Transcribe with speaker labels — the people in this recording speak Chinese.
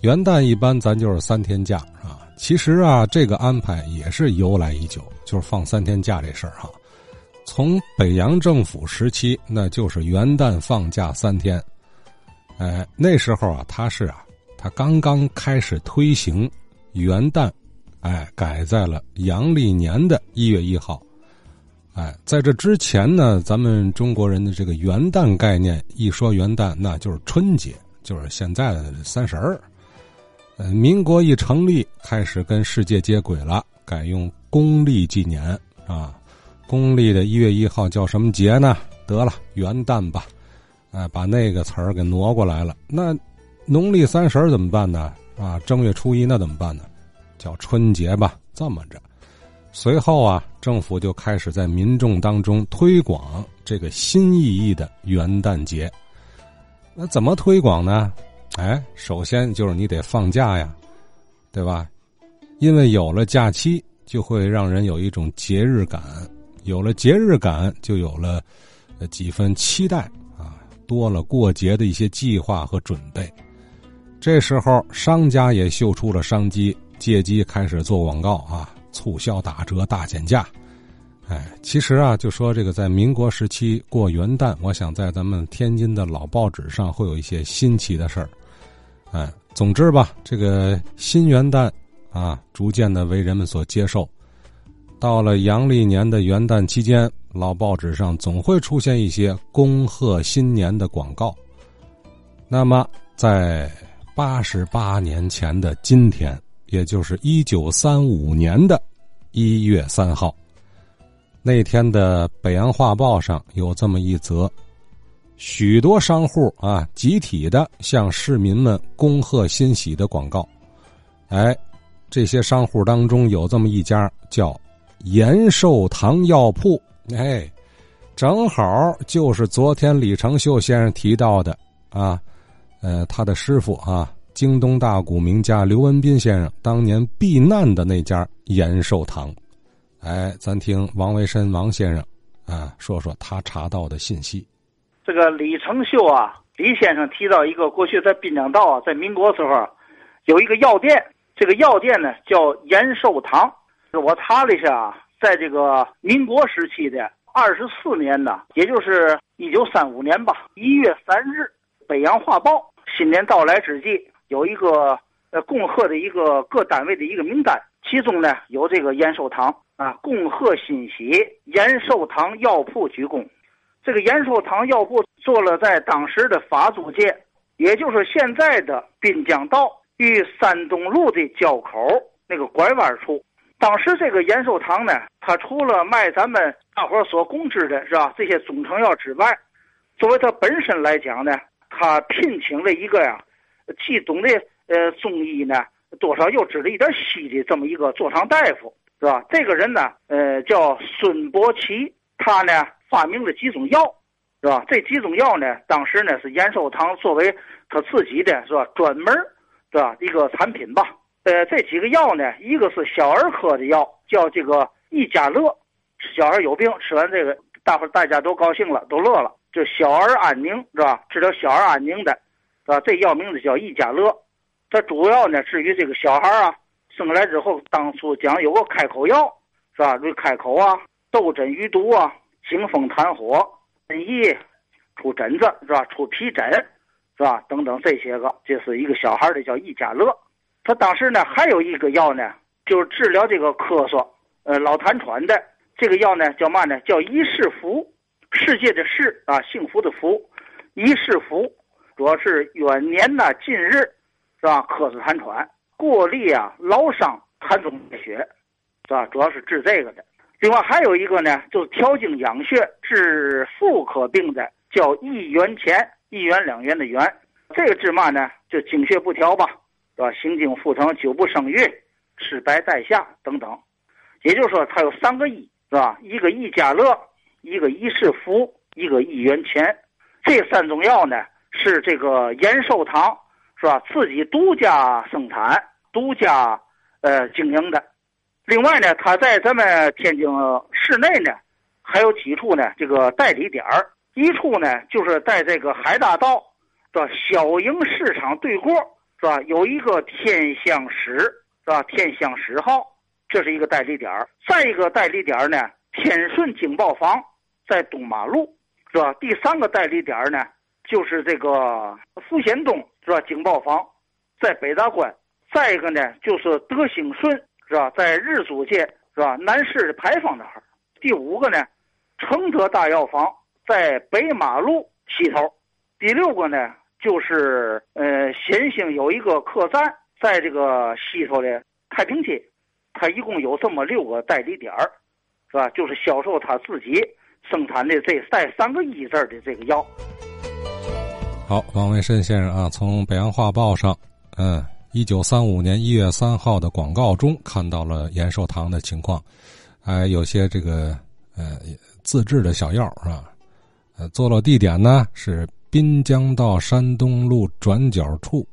Speaker 1: 元旦一般咱就是三天假啊。其实啊，这个安排也是由来已久，就是放三天假这事儿哈。从北洋政府时期，那就是元旦放假三天。哎，那时候啊，他是啊，他刚刚开始推行元旦，哎，改在了阳历年的一月一号。哎，在这之前呢，咱们中国人的这个元旦概念，一说元旦，那就是春节，就是现在的三十儿。民国一成立，开始跟世界接轨了，改用公历纪年啊。公历的一月一号叫什么节呢？得了，元旦吧。哎，把那个词儿给挪过来了。那农历三十怎么办呢？啊，正月初一那怎么办呢？叫春节吧。这么着。随后啊，政府就开始在民众当中推广这个新意义的元旦节。那怎么推广呢？哎，首先就是你得放假呀，对吧？因为有了假期，就会让人有一种节日感，有了节日感，就有了几分期待啊，多了过节的一些计划和准备。这时候，商家也嗅出了商机，借机开始做广告啊。促销打折大减价，哎，其实啊，就说这个在民国时期过元旦，我想在咱们天津的老报纸上会有一些新奇的事儿，哎，总之吧，这个新元旦啊，逐渐的为人们所接受。到了阳历年的元旦期间，老报纸上总会出现一些恭贺新年的广告。那么，在八十八年前的今天。也就是一九三五年的一月三号，那天的《北洋画报》上有这么一则，许多商户啊集体的向市民们恭贺新喜的广告。哎，这些商户当中有这么一家叫延寿堂药铺，哎，正好就是昨天李成秀先生提到的啊，呃，他的师傅啊。京东大古名家刘文斌先生当年避难的那家延寿堂，哎，咱听王维申王先生啊说说他查到的信息。
Speaker 2: 这个李成秀啊，李先生提到一个过去在滨江道啊，在民国时候有一个药店，这个药店呢叫延寿堂。我查了一下啊，在这个民国时期的二十四年呢，也就是一九三五年吧，一月三日，《北洋画报》新年到来之际。有一个呃恭贺的一个各单位的一个名单，其中呢有这个延寿堂啊，恭贺新喜，延寿堂药铺鞠躬。这个延寿堂药铺做了在当时的法租界，也就是现在的滨江道与山东路的交口那个拐弯处。当时这个延寿堂呢，它除了卖咱们大伙所共知的是吧这些中成药之外，作为它本身来讲呢，它聘请了一个呀。既懂得呃中医呢，多少又知道一点西的这么一个坐堂大夫是吧？这个人呢，呃，叫孙伯奇，他呢发明了几种药，是吧？这几种药呢，当时呢是延寿堂作为他自己的是吧专门是吧一个产品吧。呃，这几个药呢，一个是小儿科的药，叫这个益家乐，小孩有病吃完这个，大伙大家都高兴了，都乐了，就小儿安宁是吧？治疗小儿安宁的。啊，这药名字叫益家乐，它主要呢，至于这个小孩啊，生来之后，当初讲有个开口药，是吧？就开口啊，斗疹余毒啊，清风痰火，瘟疫，出疹子是吧？出皮疹，是吧？等等这些个，这是一个小孩的叫益家乐。他当时呢，还有一个药呢，就是治疗这个咳嗽，呃，老痰喘的。这个药呢，叫嘛呢？叫一世福，世界的世啊，幸福的福，一世福。主要是远年呐，近日，是吧？咳嗽痰喘，过力啊，劳伤，痰中带血，是吧？主要是治这个的。另外还有一个呢，就是调经养血、治妇科病的，叫一元钱，一元两元的元。这个治嘛呢？就经血不调吧，是吧？行经腹疼，久不生育，吃白带下等等。也就是说，它有三个一，是吧？一个益家乐，一个益世福，一个益元钱。这三种药呢？是这个延寿堂，是吧？自己独家生产、独家呃经营的。另外呢，他在咱们天津市内呢，还有几处呢，这个代理点儿。一处呢，就是在这个海大道的小营市场对过，是吧？有一个天香石，是吧？天香石号，这是一个代理点儿再一个代理点儿呢，天顺警报房在东马路，是吧？第三个代理点呢，就是这个富贤东，是吧？警报房在北大关。再一个呢，就是德兴顺，是吧？在日租界，是吧？南市牌坊那儿。第五个呢，承德大药房在北马路西头。第六个呢，就是呃，新兴有一个客栈，在这个西头的太平街。它一共有这么六个代理点儿，是吧？就是销售他自己生产的这带三个一字的这个药。
Speaker 1: 好，王维申先生啊，从《北洋画报》上，嗯。一九三五年一月三号的广告中看到了延寿堂的情况，还有些这个呃自制的小药是吧？呃，坐落地点呢是滨江道山东路转角处。